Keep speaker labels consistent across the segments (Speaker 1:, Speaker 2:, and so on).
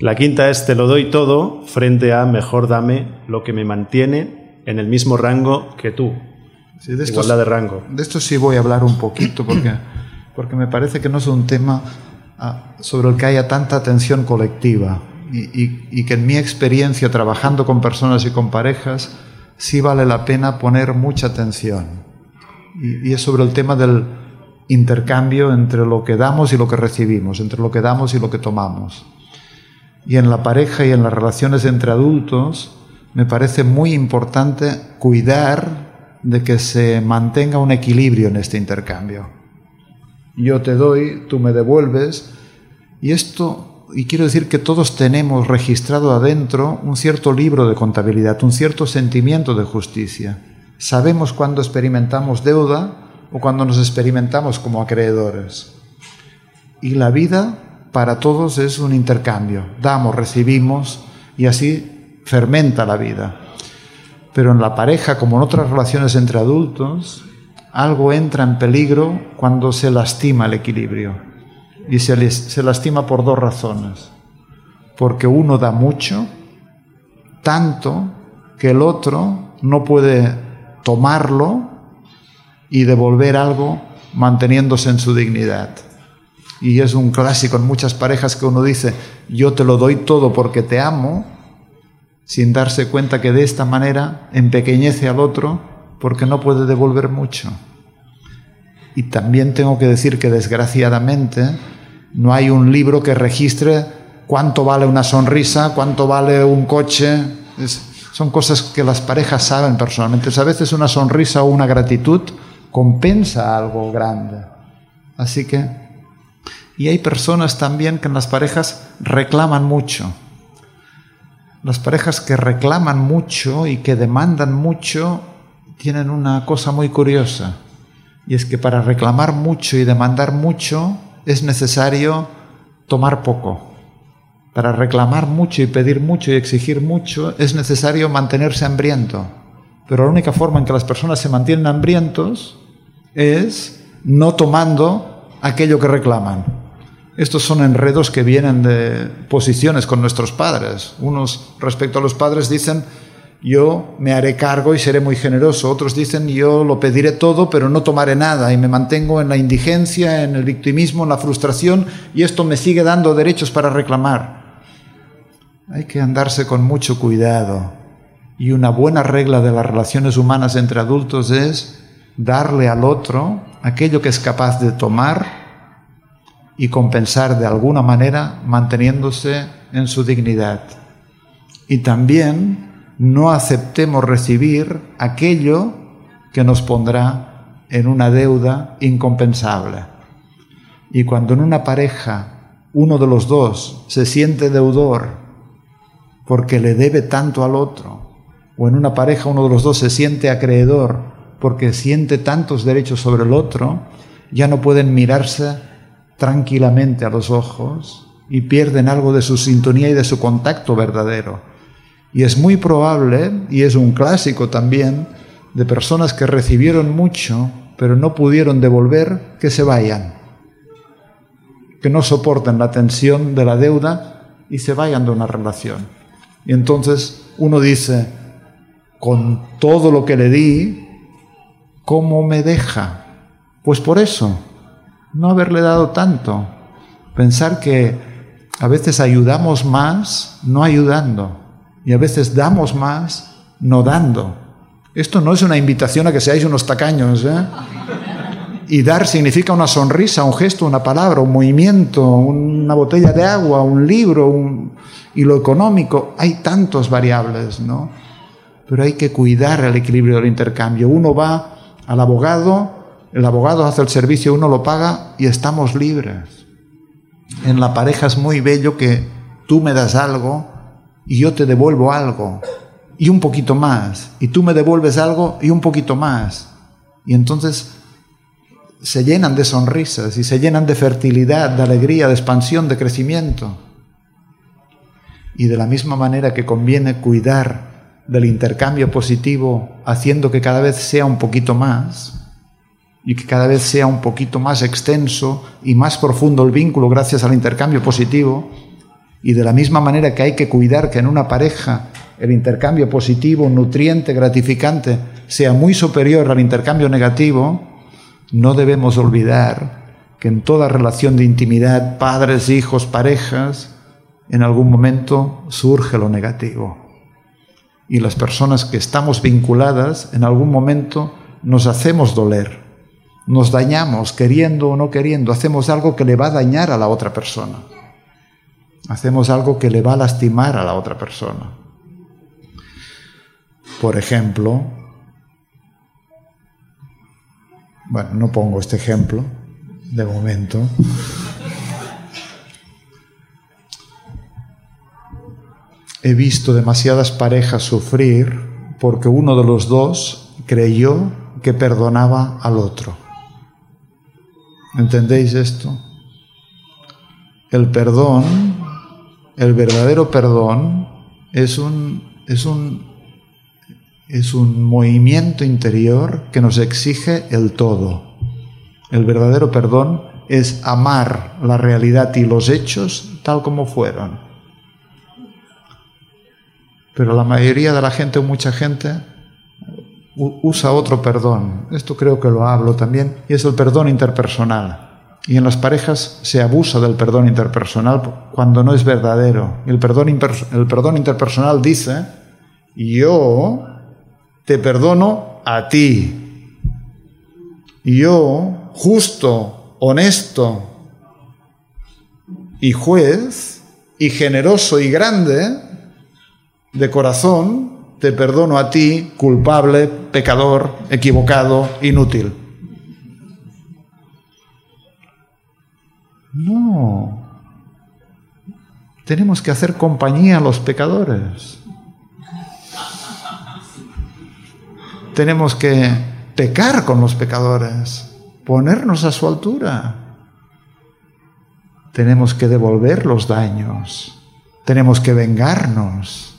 Speaker 1: La quinta es te lo doy todo frente a mejor dame lo que me mantiene en el mismo rango que tú.
Speaker 2: de Igualdad de rango. De esto sí voy a hablar un poquito porque, porque me parece que no es un tema ah, sobre el que haya tanta atención colectiva y, que en mi experiencia trabajando con personas y con parejas sí vale la pena poner mucha atención. y es sobre el tema del intercambio entre lo que damos y lo que recibimos, entre lo que damos y lo que tomamos y en la pareja y en las relaciones entre adultos, me parece muy importante cuidar de que se mantenga un equilibrio en este intercambio. Yo te doy, tú me devuelves, y esto, y quiero decir que todos tenemos registrado adentro un cierto libro de contabilidad, un cierto sentimiento de justicia. Sabemos cuando experimentamos deuda o cuando nos experimentamos como acreedores. Y la vida para todos es un intercambio. Damos, recibimos y así fermenta la vida. Pero en la pareja, como en otras relaciones entre adultos, algo entra en peligro cuando se lastima el equilibrio. Y se, se lastima por dos razones. Porque uno da mucho, tanto que el otro no puede tomarlo y devolver algo manteniéndose en su dignidad. Y es un clásico en muchas parejas que uno dice, yo te lo doy todo porque te amo, sin darse cuenta que de esta manera empequeñece al otro porque no puede devolver mucho. Y también tengo que decir que desgraciadamente no hay un libro que registre cuánto vale una sonrisa, cuánto vale un coche. son cosas que las parejas saben personalmente. A veces una sonrisa o una gratitud compensa algo grande. Así que y hay personas también que en las parejas reclaman mucho. Las parejas que reclaman mucho y que demandan mucho tienen una cosa muy curiosa. Y es que para reclamar mucho y demandar mucho es necesario tomar poco. Para reclamar mucho y pedir mucho y exigir mucho es necesario mantenerse hambriento. Pero la única forma en que las personas se mantienen hambrientos es no tomando aquello que reclaman. Estos son enredos que vienen de posiciones con nuestros padres. Unos respecto a los padres dicen, yo me haré cargo y seré muy generoso. Otros dicen, yo lo pediré todo, pero no tomaré nada y me mantengo en la indigencia, en el victimismo, en la frustración y esto me sigue dando derechos para reclamar. Hay que andarse con mucho cuidado. Y una buena regla de las relaciones humanas entre adultos es darle al otro aquello que es capaz de tomar y compensar de alguna manera manteniéndose en su dignidad. Y también no aceptemos recibir aquello que nos pondrá en una deuda incompensable. Y cuando en una pareja uno de los dos se siente deudor porque le debe tanto al otro, o en una pareja uno de los dos se siente acreedor porque siente tantos derechos sobre el otro, ya no pueden mirarse tranquilamente a los ojos y pierden algo de su sintonía y de su contacto verdadero. Y es muy probable, y es un clásico también, de personas que recibieron mucho, pero no pudieron devolver, que se vayan, que no soporten la tensión de la deuda y se vayan de una relación. Y entonces uno dice, con todo lo que le di, ¿cómo me deja? Pues por eso, no haberle dado tanto. Pensar que a veces ayudamos más no ayudando y a veces damos más no dando. Esto no es una invitación a que seáis unos tacaños. ¿eh? Y dar significa una sonrisa, un gesto, una palabra, un movimiento, una botella de agua, un libro, y lo económico. Hay tantos variables, ¿no? Pero hay que cuidar el equilibrio del intercambio. Uno va al abogado el abogado hace el servicio, uno lo paga y estamos libres. En la pareja es muy bello que tú me das algo y yo te devuelvo algo y un poquito más. Y tú me devuelves algo y un poquito más. Y entonces se llenan de sonrisas y se llenan de fertilidad, de alegría, de expansión, de crecimiento. Y de la misma manera que conviene cuidar del intercambio positivo haciendo que cada vez sea un poquito más, y que cada vez sea un poquito más extenso y más profundo el vínculo gracias al intercambio positivo, Y de la misma manera que hay que cuidar que en una pareja el intercambio positivo, nutriente, gratificante, sea muy superior al intercambio negativo, no debemos olvidar que en toda relación de intimidad, padres, hijos, parejas, en algún momento surge lo negativo. Y las personas que estamos vinculadas, en algún momento nos hacemos doler, nos dañamos, queriendo o no queriendo, hacemos algo que le va a dañar a la otra persona. Hacemos algo que le va a lastimar a la otra persona. Por ejemplo, bueno, no pongo este ejemplo de momento. He visto demasiadas parejas sufrir porque uno de los dos creyó que perdonaba al otro. ¿Entendéis esto? El perdón, el verdadero perdón, es un, es un, es un movimiento interior que nos exige el todo. El verdadero perdón es amar la realidad y los hechos tal como fueron. Pero la mayoría de la gente o mucha gente usa otro perdón. Esto creo que lo hablo también, y es el perdón interpersonal. Y en las parejas se abusa del perdón interpersonal cuando no es verdadero. El perdón, el perdón interpersonal dice, yo te perdono a ti. Yo, justo, honesto y juez, y generoso y grande, de corazón, te perdono a ti, culpable, pecador, equivocado, inútil. No. Tenemos que hacer compañía a los pecadores. Tenemos que pecar con los pecadores, ponernos a su altura. Tenemos que devolver los daños. Tenemos que vengarnos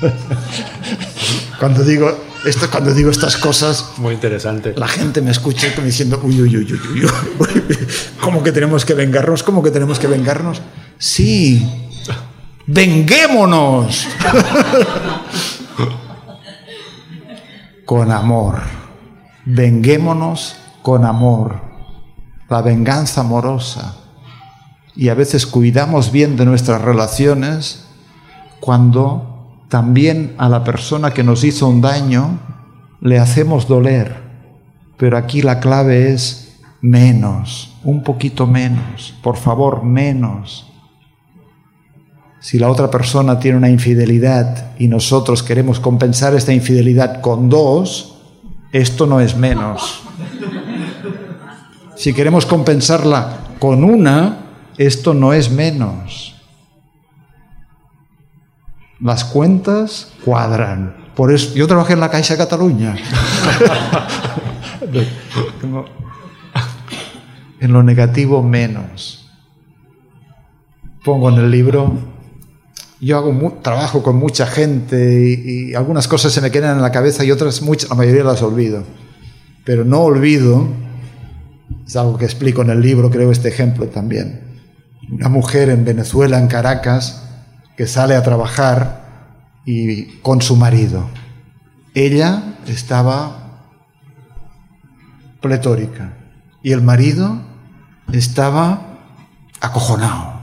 Speaker 2: cuando digo esto, cuando digo estas cosas,
Speaker 1: muy interesante.
Speaker 2: La gente me escucha como diciendo, uy, uy, uy, uy, uy, ¿cómo que tenemos que vengarnos? ¿Cómo que tenemos que vengarnos? Sí, venguémonos. con amor. Venguémonos con amor. La venganza amorosa. Y a veces cuidamos bien de nuestras relaciones cuando también a la persona que nos hizo un daño le hacemos doler. Pero aquí la clave es menos, un poquito menos, por favor, menos. Si la otra persona tiene una infidelidad y nosotros queremos compensar esta infidelidad con dos, esto no es menos. Si queremos compensarla con una, esto no es menos las cuentas cuadran. Por eso, yo trabajé en la Caixa Cataluña. en lo negativo menos. Pongo en el libro, yo hago trabajo con mucha gente y, algunas cosas se me quedan en la cabeza y otras, muchas, la mayoría las olvido. Pero no olvido, es algo que explico en el libro, creo este ejemplo también. Una mujer en Venezuela, en Caracas, que sale a trabajar y con su marido. Ella estaba pletórica y el marido estaba acojonado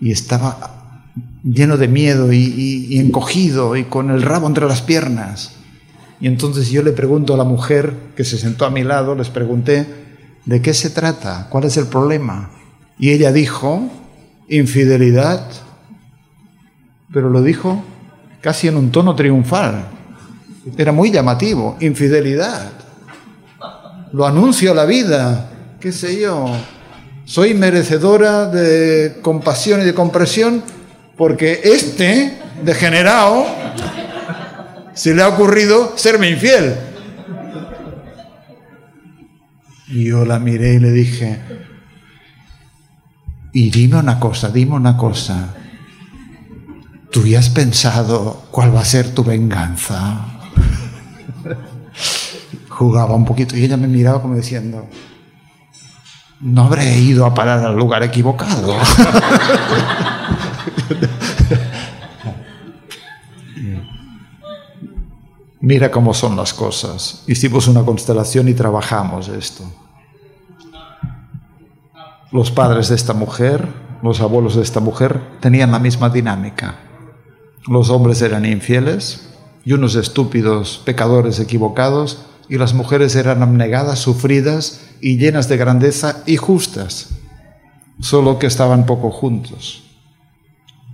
Speaker 2: y estaba lleno de miedo y, encogido y con el rabo entre las piernas. Y entonces yo le pregunto a la mujer que se sentó a mi lado, les pregunté, ¿de qué se trata? ¿Cuál es el problema? Y ella dijo, infidelidad pero lo dijo casi en un tono triunfal. Era muy llamativo, infidelidad. Lo anuncio a la vida, qué sé yo. Soy merecedora de compasión y de compresión porque este, degenerado, se le ha ocurrido serme infiel. Y yo la miré y le dije, y dime una cosa, dime una cosa. ¿Tú ya has pensado cuál va a ser tu venganza? Jugaba un poquito y ella me miraba como diciendo, no habré ido a parar al lugar equivocado. Mira cómo son las cosas. Hicimos una constelación y trabajamos esto. Los padres de esta mujer, los abuelos de esta mujer, tenían la misma dinámica. Los hombres eran infieles y unos estúpidos pecadores equivocados, y las mujeres eran abnegadas, sufridas y llenas de grandeza y justas, solo que estaban poco juntos.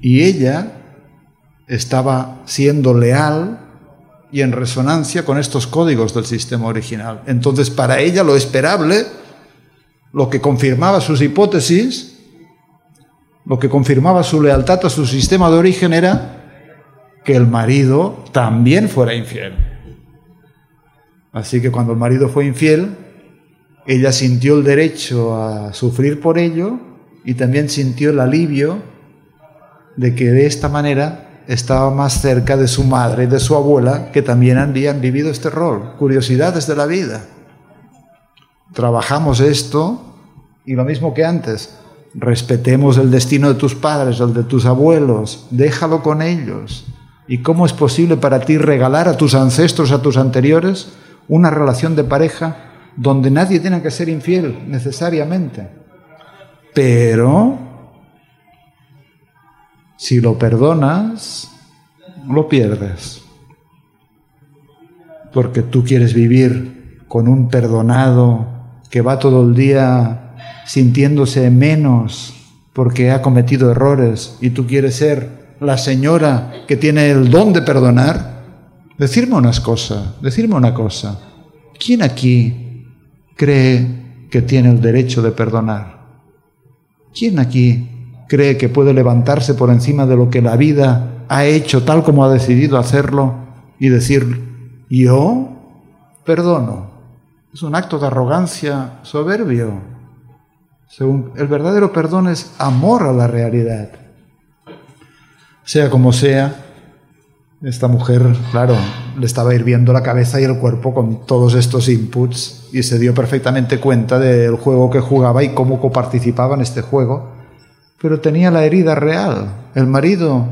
Speaker 2: Y ella estaba siendo leal y en resonancia con estos códigos del sistema original. Entonces, para ella lo esperable, lo que confirmaba sus hipótesis, lo que confirmaba su lealtad a su sistema de origen era que el marido también fuera infiel. Así que cuando el marido fue infiel, ella sintió el derecho a sufrir por ello y también sintió el alivio de que de esta manera estaba más cerca de su madre de su abuela, que también habían vivido este rol, curiosidades de la vida. Trabajamos esto y lo mismo que antes, respetemos el destino de tus padres, el de tus abuelos, déjalo con ellos. ¿Y cómo es posible para ti regalar a tus ancestros, a tus anteriores, una relación de pareja donde nadie tiene que ser infiel necesariamente? Pero si lo perdonas, lo pierdes. Porque tú quieres vivir con un perdonado que va todo el día sintiéndose menos porque ha cometido errores y tú quieres ser la señora que tiene el don de perdonar. Decirme unas cosas, decirme una cosa. ¿Quién aquí cree que tiene el derecho de perdonar? ¿Quién aquí cree que puede levantarse por encima de lo que la vida ha hecho tal como ha decidido hacerlo y decir, yo perdono. Es un acto de arrogancia soberbio. Según el verdadero perdón es amor a la realidad. Sea como sea, esta mujer, claro, le estaba hirviendo la cabeza y el cuerpo con todos estos inputs y se dio perfectamente cuenta del juego que jugaba y cómo coparticipaba en este juego pero tenía la herida real. El marido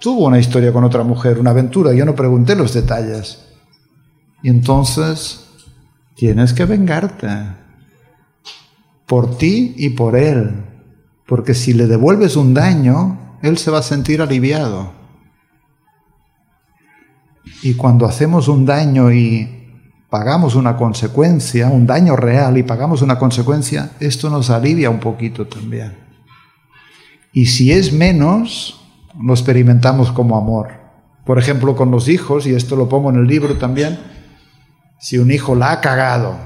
Speaker 2: tuvo una historia con otra mujer, una aventura, yo no pregunté los detalles. Y entonces tienes que vengarte por ti y por él, porque si le devuelves un daño, él se va a sentir aliviado. Y cuando hacemos un daño y pagamos una consecuencia, un daño real y pagamos una consecuencia, esto nos alivia un poquito también. Y si es menos, lo experimentamos como amor. Por ejemplo, con los hijos, y esto lo pongo en el libro también, si un hijo la ha cagado,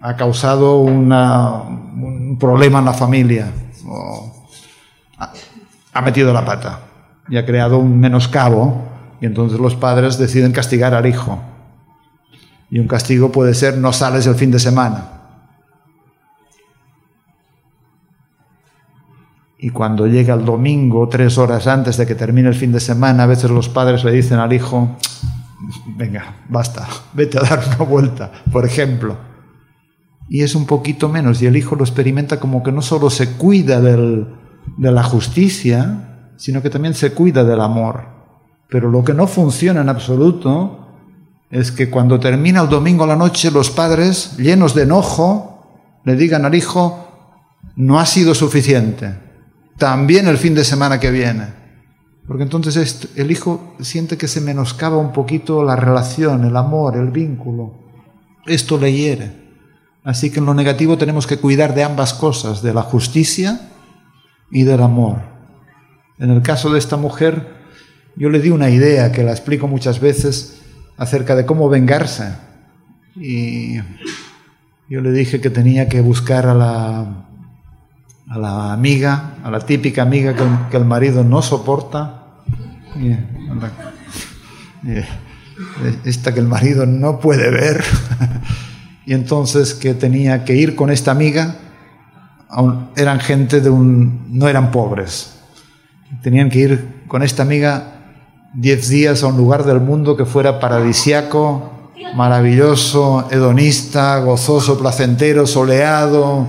Speaker 2: ha causado un problema en la familia, o ha metido la pata y ha creado un menoscabo, y entonces los padres deciden castigar al hijo. Y un castigo puede ser no sales el fin de semana, Y cuando llega el domingo, tres horas antes de que termine el fin de semana, a veces los padres le dicen al hijo, venga, basta, vete a dar una vuelta, por ejemplo. Y es un poquito menos, y el hijo lo experimenta como que no solo se cuida de la justicia, sino que también se cuida del amor. Pero lo que no funciona en absoluto es que cuando termina el domingo a la noche los padres, llenos de enojo, le digan al hijo, no ha sido suficiente también el fin de semana que viene. Porque entonces el hijo siente que se menoscaba un poquito la relación, el amor, el vínculo. Esto le hiere. Así que en lo negativo tenemos que cuidar de ambas cosas, de la justicia y del amor. En el caso de esta mujer, yo le di una idea que la explico muchas veces acerca de cómo vengarse. Y yo le dije que tenía que buscar a la a la amiga, a la típica amiga que el, marido no soporta, esta que el marido no puede ver, y entonces que tenía que ir con esta amiga, eran gente de un, no eran pobres, tenían que ir con esta amiga diez días a un lugar del mundo que fuera paradisiaco, maravilloso, hedonista, gozoso, placentero, soleado,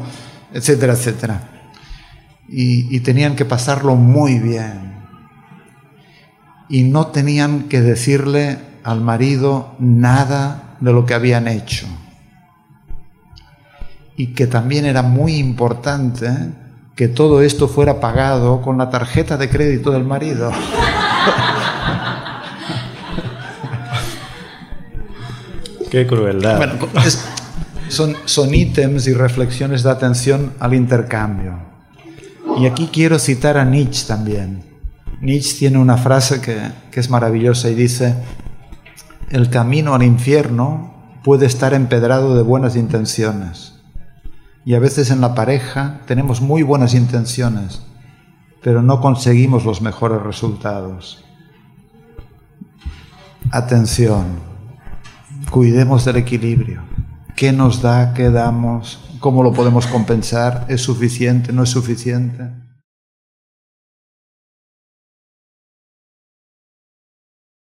Speaker 2: etcétera, etcétera. Y, y tenían que pasarlo muy bien. Y no tenían que decirle al marido nada de lo que habían hecho. Y que también era muy importante que todo esto fuera pagado con la tarjeta de crédito del marido.
Speaker 1: Qué crueldad. Bueno,
Speaker 2: son, son ítems y reflexiones de atención al intercambio. Y aquí quiero citar a Nietzsche también. Nietzsche tiene una frase que, que es maravillosa y dice, el camino al infierno puede estar empedrado de buenas intenciones. Y a veces en la pareja tenemos muy buenas intenciones, pero no conseguimos los mejores resultados. Atención, cuidemos del equilibrio. ¿Qué nos da? ¿Qué damos? ¿Cómo lo podemos compensar? ¿Es suficiente? ¿No es suficiente?